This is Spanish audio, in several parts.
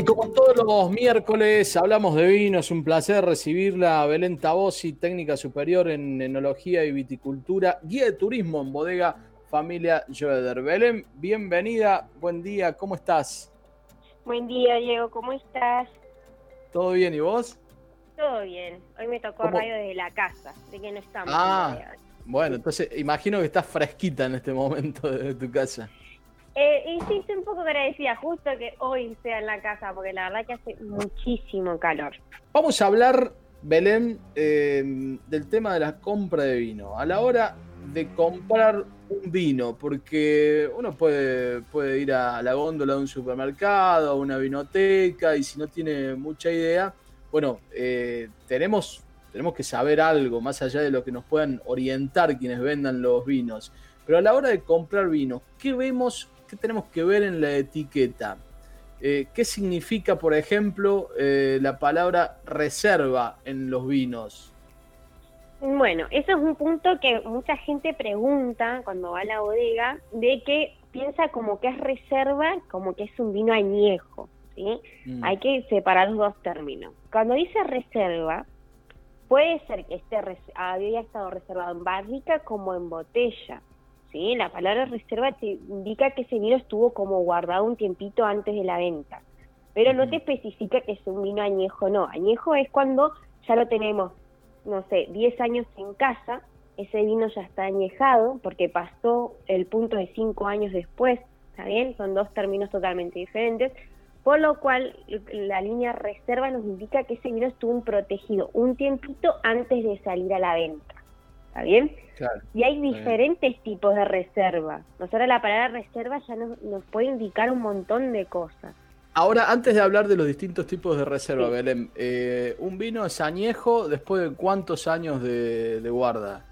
Y como todos los miércoles hablamos de vino, es un placer recibirla a Belén Tabosi, técnica superior en enología y viticultura, guía de turismo en bodega familia Joeder. Belén, bienvenida, buen día, ¿cómo estás? Buen día, Diego, ¿cómo estás? ¿Todo bien y vos? Todo bien, hoy me tocó radio desde la casa, de que no estamos. Ah, bueno, entonces imagino que estás fresquita en este momento de tu casa. Eh, y sí, estoy un poco agradecida justo que hoy sea en la casa, porque la verdad que hace muchísimo calor. Vamos a hablar, Belén, eh, del tema de la compra de vino. A la hora de comprar un vino, porque uno puede, puede ir a la góndola de un supermercado, a una vinoteca, y si no tiene mucha idea, bueno, eh, tenemos, tenemos que saber algo más allá de lo que nos puedan orientar quienes vendan los vinos. Pero a la hora de comprar vino, ¿qué vemos ¿Qué tenemos que ver en la etiqueta? Eh, ¿Qué significa, por ejemplo, eh, la palabra reserva en los vinos? Bueno, eso es un punto que mucha gente pregunta cuando va a la bodega, de que piensa como que es reserva, como que es un vino añejo. ¿sí? Mm. Hay que separar los dos términos. Cuando dice reserva, puede ser que esté había estado reservado en barrica como en botella. ¿Sí? La palabra reserva te indica que ese vino estuvo como guardado un tiempito antes de la venta, pero no te especifica que es un vino añejo, no. Añejo es cuando ya lo tenemos, no sé, 10 años en casa, ese vino ya está añejado porque pasó el punto de 5 años después, ¿está bien? Son dos términos totalmente diferentes. Por lo cual, la línea reserva nos indica que ese vino estuvo protegido un tiempito antes de salir a la venta. ¿Está bien? Y hay diferentes tipos de reserva. Nosotros la palabra reserva ya nos, puede indicar un montón de cosas. Ahora, antes de hablar de los distintos tipos de reserva, Belén, eh, ¿un vino es añejo después de cuántos años de, guarda?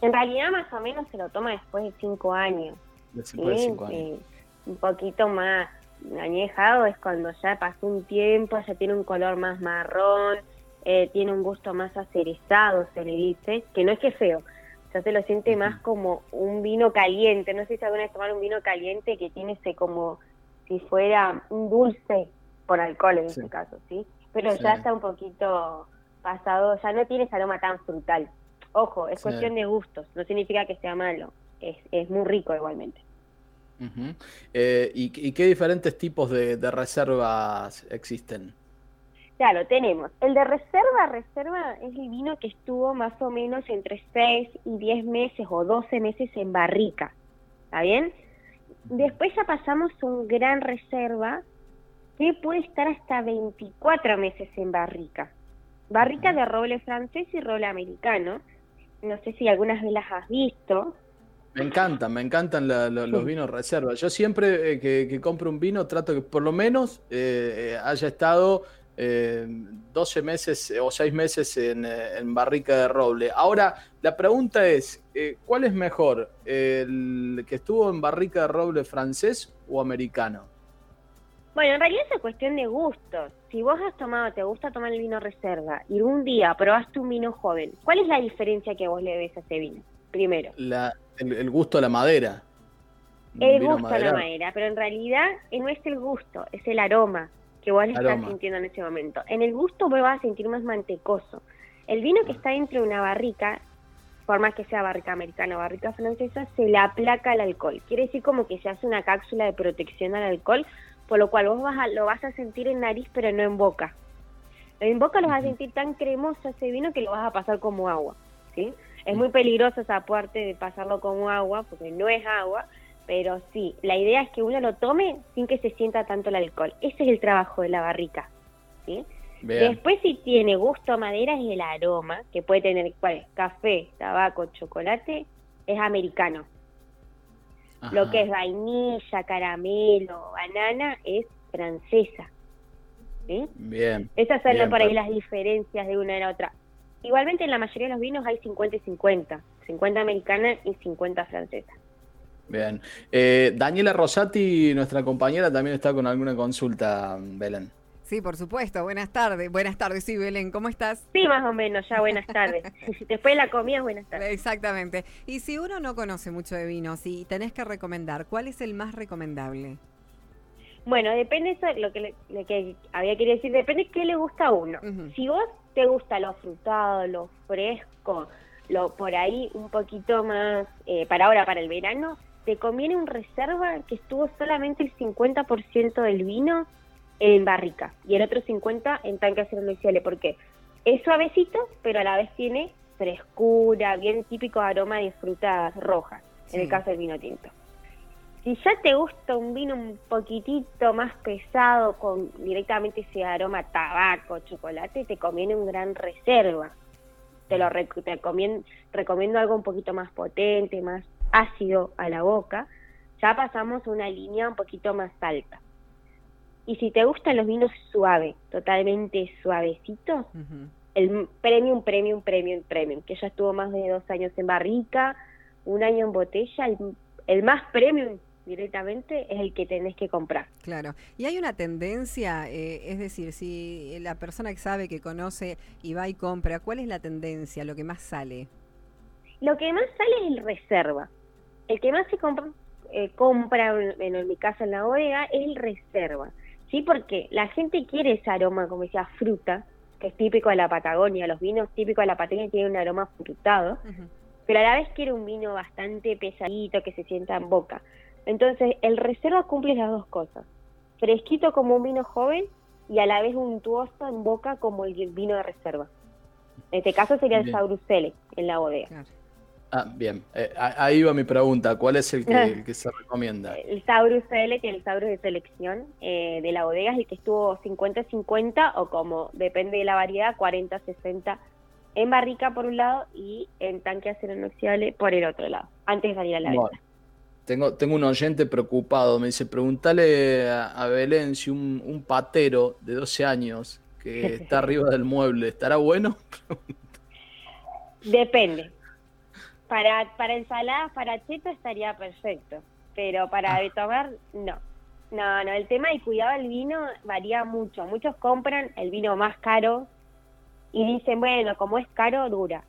En realidad, más o menos se lo toma después de cinco años. Después de cinco años. un poquito más añejado es cuando ya pasó un tiempo, ya tiene un color más marrón, eh, tiene un gusto más acerezado, se le dice, que no es que feo, ya se lo siente más como un vino caliente, no sé si alguna vez tomar un vino caliente que tiene ese como si fuera un dulce por alcohol en este caso, ¿sí? Pero ya está un poquito pasado, ya no tiene ese aroma tan frutal. Ojo, es cuestión de gustos, no significa que sea malo, es, es muy rico igualmente. Eh, ¿y, qué diferentes tipos de reservas existen? Claro, tenemos. El de reserva, reserva es el vino que estuvo más o menos entre 6 y 10 meses o 12 meses en barrica. ¿Está bien? Después ya pasamos a un gran reserva que puede estar hasta 24 meses en barrica. Barrica de roble francés y roble americano. No sé si algunas vez las has visto. Me encantan, me encantan los vinos reserva. Yo siempre eh, que, compro un vino trato que por lo menos eh, eh, haya estado 12 eh, meses o 6 meses en, barrica de roble. Ahora, la pregunta es, eh, ¿cuál es mejor? ¿El que estuvo en barrica de roble francés o americano? Bueno, en realidad es cuestión de gustos. Si vos has tomado, te gusta tomar el vino reserva y un día probaste un vino joven, ¿cuál es la diferencia que vos le ves a ese vino? Primero. el, gusto a la madera. El gusto a la madera, pero en realidad eh, no es el gusto, es el aroma que vos estás sintiendo en ese momento. En el gusto vos vas a sentir más mantecoso. El vino que está dentro de una barrica, por más que sea barrica americana o barrica francesa, se le aplaca el alcohol. Quiere decir como que se hace una cápsula de protección al alcohol, por lo cual vos vas a, lo vas a sentir en nariz pero no en boca. En boca lo vas a sentir tan cremoso ese vino que lo vas a pasar como agua. ¿sí? Es muy peligroso esa parte de pasarlo como agua, porque no es agua, pero sí, la idea es que uno lo tome sin que se sienta tanto el alcohol. Ese es el trabajo de la barrica. ¿sí? Después si tiene gusto a madera es el aroma, que puede tener ¿cuál café, tabaco, chocolate, es americano. Lo que es vainilla, caramelo, banana es francesa. ¿sí? Bien. Esas son bien, por ahí per- las diferencias de una a la otra. Igualmente en la mayoría de los vinos hay 50 y 50. 50 americana y 50 francesa. Bien. Eh, Daniela Rosati, nuestra compañera, también está con alguna consulta, Belén. Sí, por supuesto. Buenas tardes. Buenas tardes, sí, Belén. ¿Cómo estás? Sí, más o menos, ya buenas tardes. Después de la comida, buenas tardes. Exactamente. Y si uno no conoce mucho de vinos y tenés que recomendar, ¿cuál es el más recomendable? Bueno, depende eso, lo que, le- lo que había querido decir, depende qué le gusta a uno. Si vos te gusta lo frutado, lo fresco, lo por ahí un poquito más, eh, para ahora, para el verano, te conviene un reserva que estuvo solamente el 50% del vino en barrica y el otro 50% en tanque acero inoxidable, porque es suavecito, pero a la vez tiene frescura, bien típico aroma de frutas rojas, en el caso del vino tinto. Si ya te gusta un vino un poquitito más pesado, con directamente ese aroma tabaco, chocolate, te conviene un gran reserva. Te lo te recomiendo algo un poquito más potente, más ácido a la boca. Ya pasamos a una línea un poquito más alta. Y si te gustan los vinos suaves, totalmente suavecitos, el premium, premium, premium, premium, que ya estuvo más de dos años en barrica, un año en botella, el, el más premium directamente es el que tenés que comprar. Claro. Y hay una tendencia, eh, es decir, si la persona que sabe, que conoce y va y compra, ¿cuál es la tendencia, lo que más sale? Lo que más sale es el reserva. El que más se compra, eh, compra en, en mi caso en la bodega, es el reserva. ¿Sí? Porque la gente quiere ese aroma, como decía, fruta, que es típico de la Patagonia. Los vinos típicos de la Patagonia tienen un aroma frutado. Pero a la vez quiere un vino bastante pesadito que se sienta en boca. Entonces, el reserva cumple las dos cosas. Fresquito como un vino joven y a la vez untuoso en boca como el vino de reserva. En este caso sería el Bien. Saurus Select en la bodega. Claro. Ah, bien. Eh, ahí va mi pregunta. ¿Cuál es el que, el que se recomienda? El Saurus Select y el Saurus de selección eh, de la bodega es el que estuvo 50-50 o como depende de la variedad, 40-60 en barrica por un lado y en tanque acero inoxidable por el otro lado, antes de salir a la Bueno, venta. tengo, tengo un oyente preocupado. Me dice, preguntale a, a Belén si un, un patero de 12 años que está arriba del mueble, ¿estará bueno? Depende. Para, para ensaladas, para cheto estaría perfecto, pero para Ah. tomar, no. No, no, el tema del cuidado del vino varía mucho. Muchos compran el vino más caro y dicen, bueno, como es caro, dura.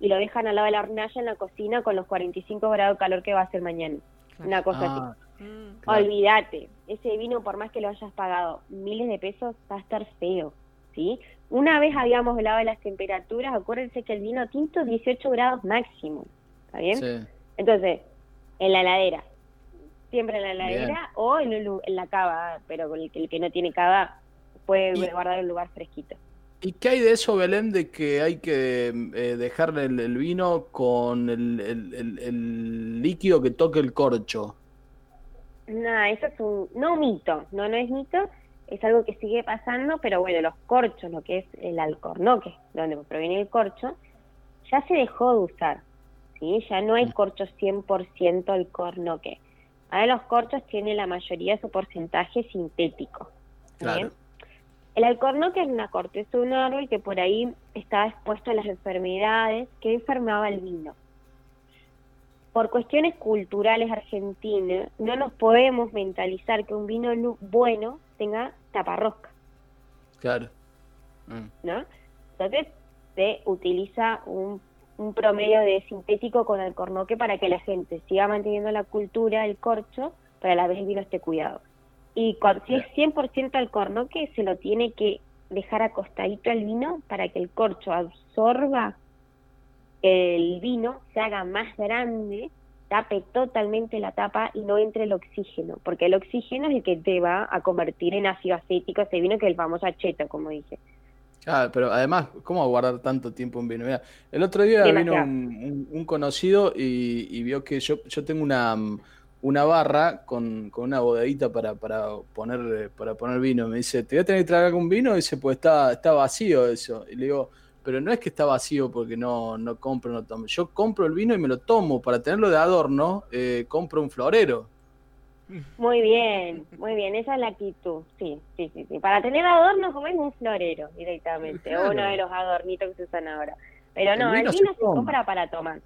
Y lo dejan al lado de la hornalla en la cocina con los 45 grados de calor que va a hacer mañana. Claro. Una cosa Ah, así. Mm. claro. Olvídate, ese vino, por más que lo hayas pagado miles de pesos, va a estar feo, ¿sí? Una vez habíamos hablado de las temperaturas, acuérdense que el vino tinto 18 grados máximo, ¿está bien? sí. Entonces, en la heladera, siempre en la heladera Bien. o en, un lu- en la cava, pero el que, el que no tiene cava puede Y- guardar un lugar fresquito. ¿Y qué hay de eso, Belén, de que hay que eh, dejar el, el vino con el líquido que toque el corcho? No, eso es un, no mito, no, no es mito, es algo que sigue pasando, pero bueno, los corchos, lo que es el alcornoque, donde proviene el corcho, ya se dejó de usar, ¿sí? Ya no hay corcho 100% alcornoque. Ahora los corchos tienen la mayoría de su porcentaje sintético. ¿está bien? Claro. El alcornoque es una corteza de un árbol que por ahí estaba expuesto a las enfermedades que enfermaba el vino. Por cuestiones culturales argentinas, no nos podemos mentalizar que un vino bueno tenga taparrosca, Claro. Mm. ¿no? Entonces se utiliza un, un promedio de sintético con alcornoque para que la gente siga manteniendo la cultura del corcho, pero a la vez el vino esté cuidado. Y si es 100% alcornoque, se lo tiene que dejar acostadito el vino para que el corcho absorba el vino, se haga más grande, tape totalmente la tapa y no entre el oxígeno, porque el oxígeno es el que te va a convertir en ácido acético ese vino que es el famoso acheto, como dije. Ah, pero además, ¿cómo guardar tanto tiempo un vino? Mira, el otro día vino un, un- un conocido y, y vio que yo, yo tengo una, una barra con, con una bodeguita para, para poner para poner vino. Me dice, ¿te voy a tener que traer algún vino? Y dice, pues está, está vacío eso. Y le digo, pero no es que está vacío porque no, no compro, no tomo. Yo compro el vino y me lo tomo. Para tenerlo de adorno, eh, compro un florero. Muy bien, muy bien, esa es la actitud, sí, sí, sí, sí. Para tener adornos como es un florero directamente, uno de los adornitos que se usan ahora. Pero no, el vino, se, compra para tomar,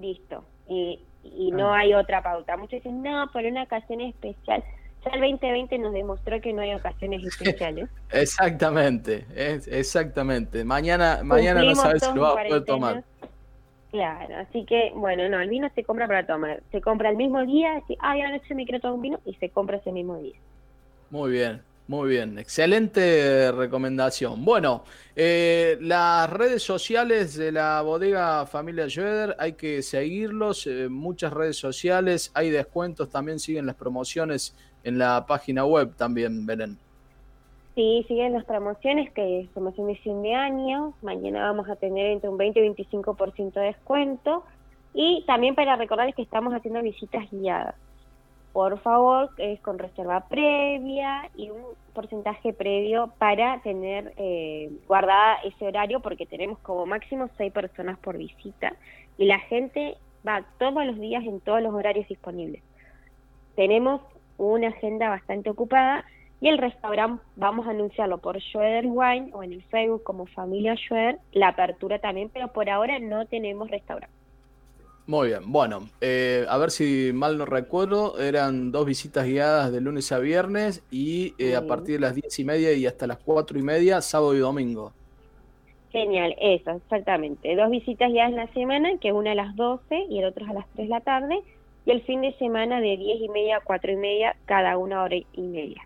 listo, y, y no ah. hay otra pauta. Muchos dicen, no, por una ocasión especial. Ya el 2020 nos demostró que no hay ocasiones especiales. exactamente, exactamente. Mañana, mañana no sabes si lo vas a poder tomar. Claro, así que, bueno, no, el vino se compra para tomar. Se compra el mismo día, si, ah, ya noche me quiero tomar un vino, y se compra ese mismo día. Muy bien, muy bien. Excelente recomendación. Bueno, eh, las redes sociales de la bodega Familia Schroeder, hay que seguirlos. Eh, muchas redes sociales, hay descuentos, también siguen las promociones en la página web también, Belén. Sí, siguen las promociones, que es promoción de fin de año. Mañana vamos a tener entre un 20 y 25% de descuento. Y también para recordarles que estamos haciendo visitas guiadas. Por favor, es con reserva previa y un porcentaje previo para tener eh, guardada ese horario, porque tenemos como máximo seis personas por visita y la gente va todos los días en todos los horarios disponibles. Tenemos una agenda bastante ocupada y el restaurante vamos a anunciarlo por Schroeder Wine o en el Facebook como Familia Schroeder, la apertura también, pero por ahora no tenemos restaurante. Muy bien, bueno, eh, a ver si mal no recuerdo, eran dos visitas guiadas de lunes a viernes y eh, a partir de las diez y media y hasta las cuatro y media, sábado y domingo. Genial, eso, exactamente. Dos visitas guiadas en la semana, que una a las 12 y el otro a las 3 de la tarde, y el fin de semana de diez y media a cuatro y media, cada una hora y media.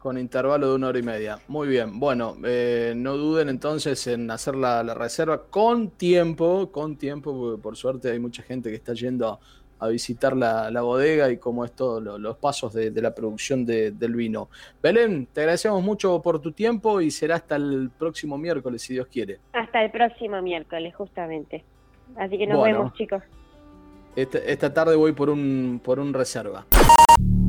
Con intervalo de una hora y media. Muy bien. Bueno, eh, no duden entonces en hacer la, reserva con tiempo, con tiempo, porque por suerte hay mucha gente que está yendo a, visitar la, bodega y cómo es todo los pasos de, la producción del vino. Belén, te agradecemos mucho por tu tiempo y será hasta el próximo miércoles, si Dios quiere. Hasta el próximo miércoles, justamente. Así que nos vemos, chicos. Esta, esta tarde voy por un, por un reserva.